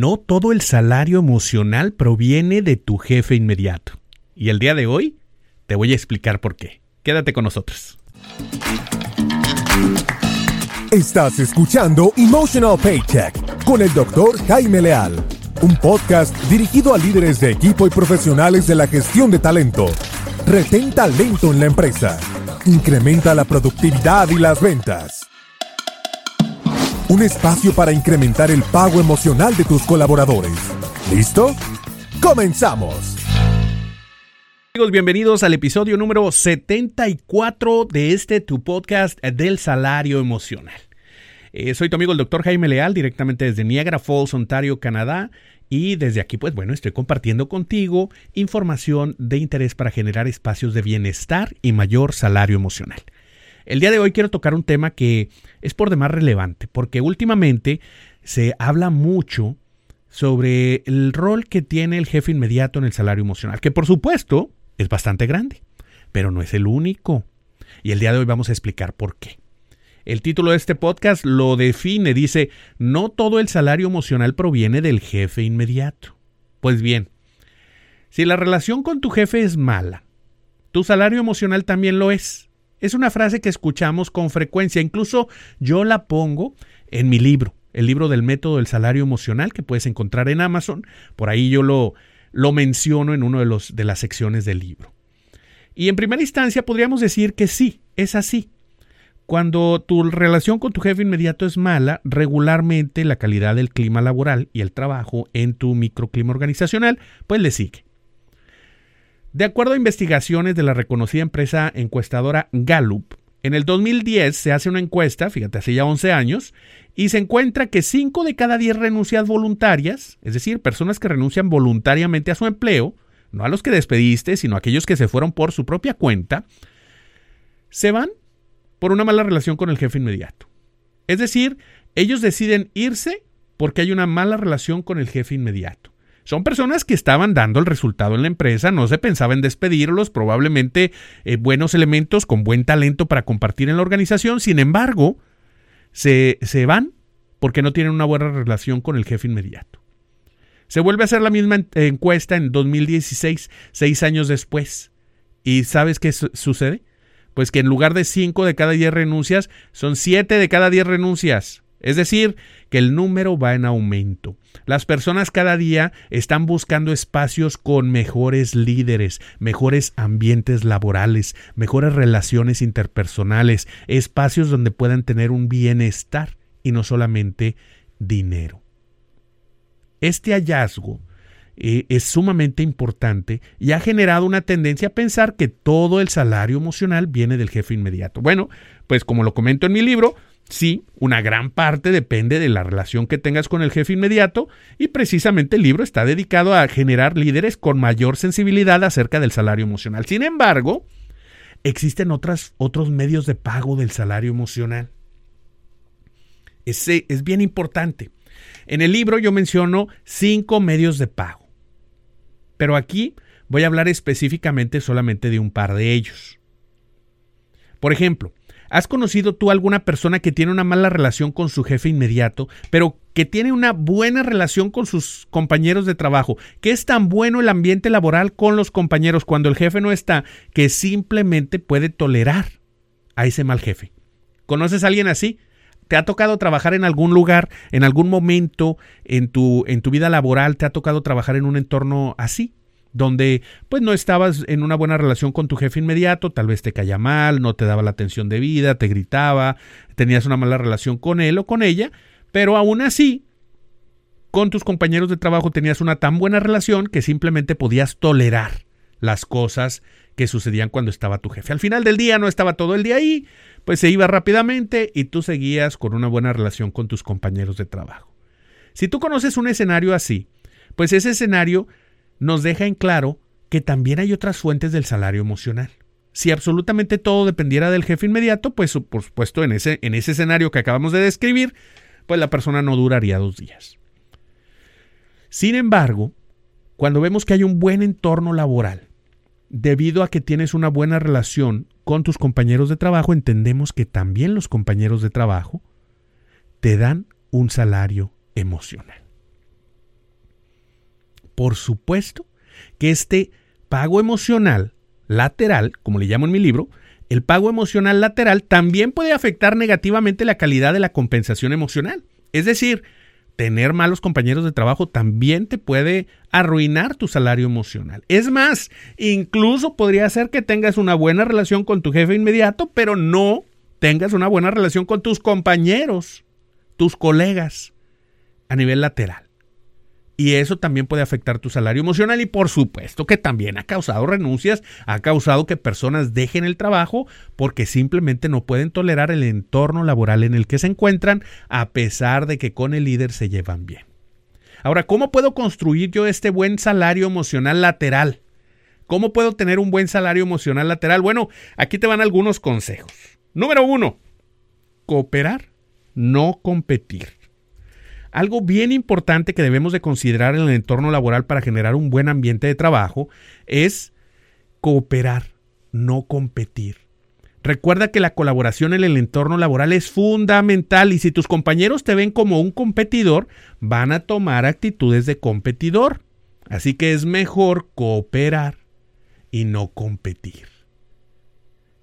No todo el salario emocional proviene de tu jefe inmediato. Y el día de hoy te voy a explicar por qué. Quédate con nosotros. Estás escuchando Emotional Paycheck con el doctor Jaime Leal, un podcast dirigido a líderes de equipo y profesionales de la gestión de talento. Retén talento en la empresa. Incrementa la productividad y las ventas un espacio para incrementar el pago emocional de tus colaboradores. ¿Listo? ¡Comenzamos! Amigos, bienvenidos al episodio número 74 de este tu podcast del salario emocional. Eh, soy tu amigo el doctor Jaime Leal, directamente desde Niagara Falls, Ontario, Canadá. Y desde aquí, pues bueno, estoy compartiendo contigo información de interés para generar espacios de bienestar y mayor salario emocional. El día de hoy quiero tocar un tema que es por demás relevante, porque últimamente se habla mucho sobre el rol que tiene el jefe inmediato en el salario emocional, que por supuesto es bastante grande, pero no es el único. Y el día de hoy vamos a explicar por qué. El título de este podcast lo define, dice, no todo el salario emocional proviene del jefe inmediato. Pues bien, si la relación con tu jefe es mala, tu salario emocional también lo es. Es una frase que escuchamos con frecuencia, incluso yo la pongo en mi libro, el libro del método del salario emocional que puedes encontrar en Amazon. Por ahí yo lo, lo menciono en una de, los, de las secciones del libro. Y en primera instancia podríamos decir que sí, es así. Cuando tu relación con tu jefe inmediato es mala, regularmente la calidad del clima laboral y el trabajo en tu microclima organizacional, pues le sigue. De acuerdo a investigaciones de la reconocida empresa encuestadora Gallup, en el 2010 se hace una encuesta, fíjate, hace ya 11 años, y se encuentra que 5 de cada 10 renuncias voluntarias, es decir, personas que renuncian voluntariamente a su empleo, no a los que despediste, sino a aquellos que se fueron por su propia cuenta, se van por una mala relación con el jefe inmediato. Es decir, ellos deciden irse porque hay una mala relación con el jefe inmediato. Son personas que estaban dando el resultado en la empresa, no se pensaba en despedirlos, probablemente eh, buenos elementos con buen talento para compartir en la organización, sin embargo, se, se van porque no tienen una buena relación con el jefe inmediato. Se vuelve a hacer la misma encuesta en 2016, seis años después. ¿Y sabes qué sucede? Pues que en lugar de cinco de cada diez renuncias, son siete de cada diez renuncias. Es decir, que el número va en aumento. Las personas cada día están buscando espacios con mejores líderes, mejores ambientes laborales, mejores relaciones interpersonales, espacios donde puedan tener un bienestar y no solamente dinero. Este hallazgo eh, es sumamente importante y ha generado una tendencia a pensar que todo el salario emocional viene del jefe inmediato. Bueno, pues como lo comento en mi libro, Sí, una gran parte depende de la relación que tengas con el jefe inmediato y precisamente el libro está dedicado a generar líderes con mayor sensibilidad acerca del salario emocional. Sin embargo, existen otros medios de pago del salario emocional. Ese es bien importante. En el libro yo menciono cinco medios de pago, pero aquí voy a hablar específicamente solamente de un par de ellos. Por ejemplo, ¿Has conocido tú alguna persona que tiene una mala relación con su jefe inmediato, pero que tiene una buena relación con sus compañeros de trabajo? Que es tan bueno el ambiente laboral con los compañeros cuando el jefe no está, que simplemente puede tolerar a ese mal jefe. ¿Conoces a alguien así? ¿Te ha tocado trabajar en algún lugar, en algún momento en tu, en tu vida laboral, te ha tocado trabajar en un entorno así? Donde pues no estabas en una buena relación con tu jefe inmediato, tal vez te caía mal, no te daba la atención debida, te gritaba, tenías una mala relación con él o con ella, pero aún así con tus compañeros de trabajo tenías una tan buena relación que simplemente podías tolerar las cosas que sucedían cuando estaba tu jefe. Al final del día no estaba todo el día ahí, pues se iba rápidamente y tú seguías con una buena relación con tus compañeros de trabajo. Si tú conoces un escenario así, pues ese escenario nos deja en claro que también hay otras fuentes del salario emocional. Si absolutamente todo dependiera del jefe inmediato, pues por supuesto en ese, en ese escenario que acabamos de describir, pues la persona no duraría dos días. Sin embargo, cuando vemos que hay un buen entorno laboral, debido a que tienes una buena relación con tus compañeros de trabajo, entendemos que también los compañeros de trabajo te dan un salario emocional. Por supuesto que este pago emocional lateral, como le llamo en mi libro, el pago emocional lateral también puede afectar negativamente la calidad de la compensación emocional. Es decir, tener malos compañeros de trabajo también te puede arruinar tu salario emocional. Es más, incluso podría ser que tengas una buena relación con tu jefe inmediato, pero no tengas una buena relación con tus compañeros, tus colegas, a nivel lateral. Y eso también puede afectar tu salario emocional y por supuesto que también ha causado renuncias, ha causado que personas dejen el trabajo porque simplemente no pueden tolerar el entorno laboral en el que se encuentran a pesar de que con el líder se llevan bien. Ahora, ¿cómo puedo construir yo este buen salario emocional lateral? ¿Cómo puedo tener un buen salario emocional lateral? Bueno, aquí te van algunos consejos. Número uno, cooperar, no competir. Algo bien importante que debemos de considerar en el entorno laboral para generar un buen ambiente de trabajo es cooperar, no competir. Recuerda que la colaboración en el entorno laboral es fundamental y si tus compañeros te ven como un competidor, van a tomar actitudes de competidor. Así que es mejor cooperar y no competir.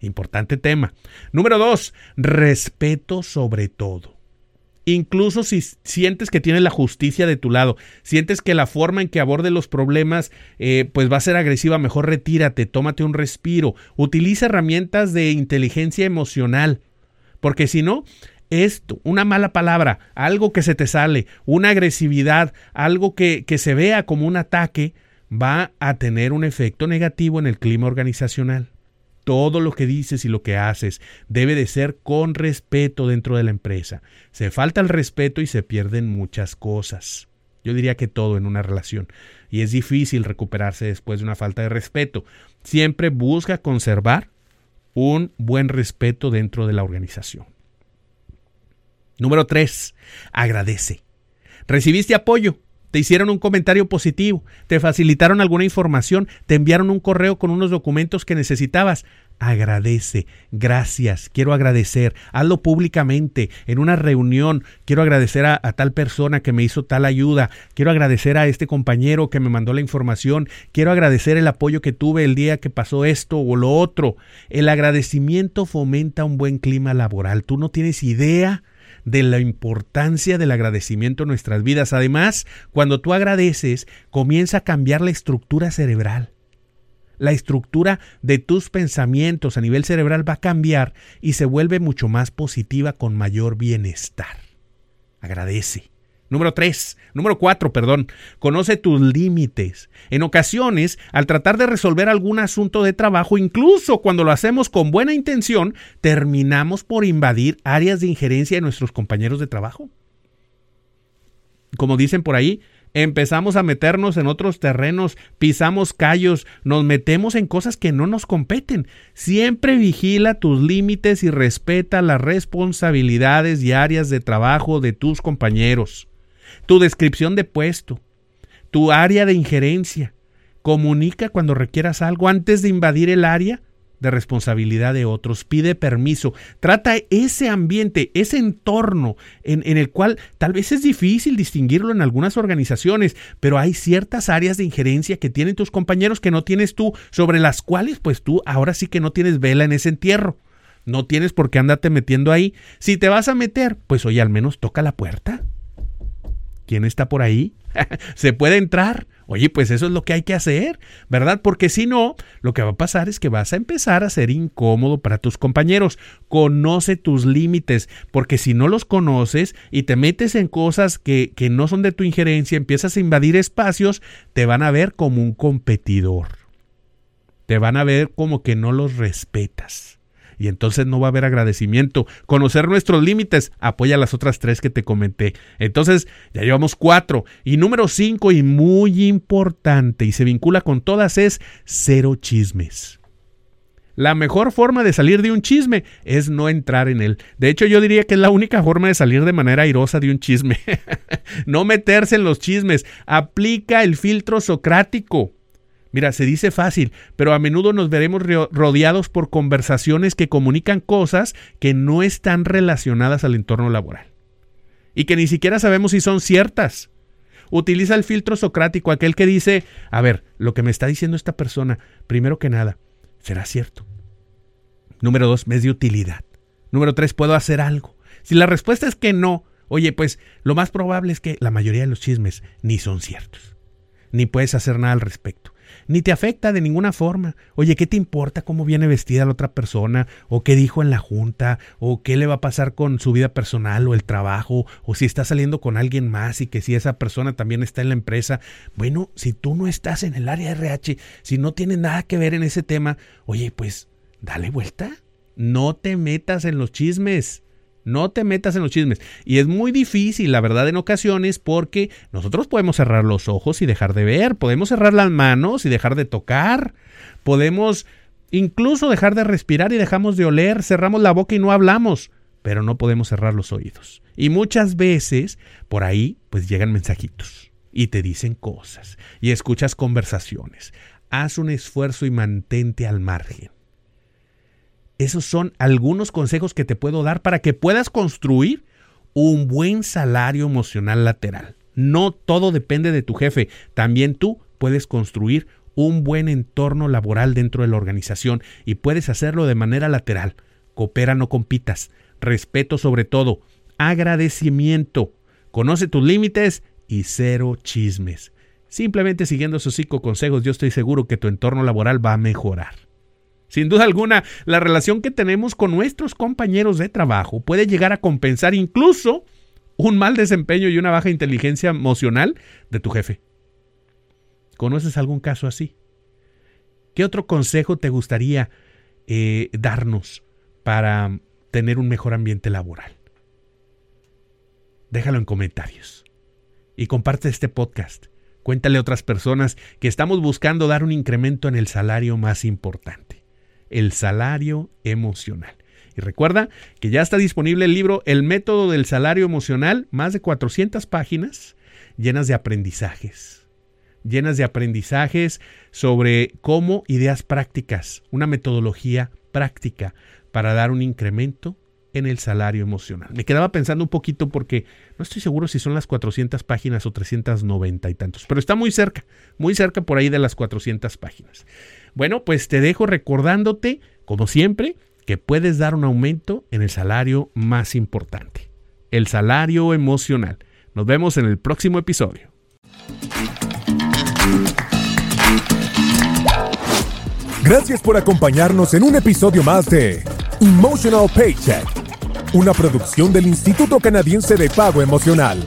Importante tema. Número dos, respeto sobre todo. Incluso si sientes que tienes la justicia de tu lado, sientes que la forma en que aborde los problemas eh, pues va a ser agresiva, mejor retírate, tómate un respiro, utiliza herramientas de inteligencia emocional, porque si no, esto, una mala palabra, algo que se te sale, una agresividad, algo que, que se vea como un ataque, va a tener un efecto negativo en el clima organizacional todo lo que dices y lo que haces debe de ser con respeto dentro de la empresa. Se falta el respeto y se pierden muchas cosas. Yo diría que todo en una relación. Y es difícil recuperarse después de una falta de respeto. Siempre busca conservar un buen respeto dentro de la organización. Número 3. Agradece. Recibiste apoyo te hicieron un comentario positivo, te facilitaron alguna información, te enviaron un correo con unos documentos que necesitabas. Agradece, gracias, quiero agradecer, hazlo públicamente, en una reunión, quiero agradecer a, a, tal persona que me hizo tal ayuda, quiero agradecer a este compañero que me mandó la información, quiero agradecer el apoyo que tuve el día que pasó esto o lo otro. El agradecimiento fomenta un buen clima laboral, tú no tienes idea de la importancia del agradecimiento en nuestras vidas. Además, cuando tú agradeces, comienza a cambiar la estructura cerebral. La estructura de tus pensamientos a nivel cerebral va a cambiar y se vuelve mucho más positiva con mayor bienestar. Agradece. Número 3, número 4, perdón, conoce tus límites. En ocasiones, al tratar de resolver algún asunto de trabajo, incluso cuando lo hacemos con buena intención, terminamos por invadir áreas de injerencia de nuestros compañeros de trabajo. Como dicen por ahí, empezamos a meternos en otros terrenos, pisamos callos, nos metemos en cosas que no nos competen. Siempre vigila tus límites y respeta las responsabilidades y áreas de trabajo de tus compañeros tu descripción de puesto, tu área de injerencia. Comunica cuando requieras algo antes de invadir el área de responsabilidad de otros. Pide permiso. Trata ese ambiente, ese entorno en, el cual tal vez es difícil distinguirlo en algunas organizaciones, pero hay ciertas áreas de injerencia que tienen tus compañeros que no tienes tú, sobre las cuales pues tú ahora sí que no tienes vela en ese entierro. No tienes por qué andarte metiendo ahí. Si te vas a meter, pues oye, al menos toca la puerta. ¿Quién está por ahí? ¿Se puede entrar? Oye, pues eso es lo que hay que hacer, ¿verdad? Porque si no, lo que va a pasar es que vas a empezar a ser incómodo para tus compañeros. Conoce tus límites, porque si no los conoces y te metes en cosas que, que no son de tu injerencia, empiezas a invadir espacios, te van a ver como un competidor. Te van a ver como que no los respetas y entonces no va a haber agradecimiento. Conocer nuestros límites apoya las otras tres que te comenté. Entonces ya llevamos cuatro. Y número cinco y muy importante y se vincula con todas es cero chismes. La mejor forma de salir de un chisme es no entrar en él. De hecho, yo diría que es la única forma de salir de manera airosa de un chisme. no meterse en los chismes. Aplica el filtro socrático. Mira, se dice fácil, pero a menudo nos veremos rodeados por conversaciones que comunican cosas que no están relacionadas al entorno laboral y que ni siquiera sabemos si son ciertas. Utiliza el filtro socrático, aquel que dice, a ver, lo que me está diciendo esta persona, primero que nada, ¿será cierto? Número dos, ¿me es de utilidad? Número tres, ¿puedo hacer algo? Si la respuesta es que no, oye, pues lo más probable es que la mayoría de los chismes ni son ciertos, ni puedes hacer nada al respecto ni te afecta de ninguna forma. Oye, ¿qué te importa cómo viene vestida la otra persona? ¿O qué dijo en la junta? ¿O qué le va a pasar con su vida personal o el trabajo? ¿O si está saliendo con alguien más y que si esa persona también está en la empresa? Bueno, si tú no estás en el área RH, si no tienes nada que ver en ese tema, oye, pues dale vuelta. No te metas en los chismes. No te metas en los chismes. Y es muy difícil, la verdad, en ocasiones, porque nosotros podemos cerrar los ojos y dejar de ver, podemos cerrar las manos y dejar de tocar, podemos incluso dejar de respirar y dejamos de oler, cerramos la boca y no hablamos, pero no podemos cerrar los oídos. Y muchas veces por ahí pues llegan mensajitos y te dicen cosas y escuchas conversaciones. Haz un esfuerzo y mantente al margen. Esos son algunos consejos que te puedo dar para que puedas construir un buen salario emocional lateral. No todo depende de tu jefe, también tú puedes construir un buen entorno laboral dentro de la organización y puedes hacerlo de manera lateral. Coopera, no compitas. Respeto sobre todo. Agradecimiento. Conoce tus límites y cero chismes. Simplemente siguiendo esos cinco consejos, yo estoy seguro que tu entorno laboral va a mejorar. Sin duda alguna, la relación que tenemos con nuestros compañeros de trabajo puede llegar a compensar incluso un mal desempeño y una baja inteligencia emocional de tu jefe. ¿Conoces algún caso así? ¿Qué otro consejo te gustaría eh, darnos para tener un mejor ambiente laboral? Déjalo en comentarios y comparte este podcast. Cuéntale a otras personas que estamos buscando dar un incremento en el salario más importante el salario emocional. Y recuerda que ya está disponible el libro El método del salario emocional, más de 400 páginas llenas de aprendizajes, llenas de aprendizajes sobre cómo ideas prácticas, una metodología práctica para dar un incremento en el salario emocional. Me quedaba pensando un poquito porque no estoy seguro si son las 400 páginas o 390 y tantos, pero está muy cerca, muy cerca por ahí de las 400 páginas. Bueno, pues te dejo recordándote, como siempre, que puedes dar un aumento en el salario más importante, el salario emocional. Nos vemos en el próximo episodio. Gracias por acompañarnos en un episodio más de Emotional Paycheck, una producción del Instituto Canadiense de Pago Emocional.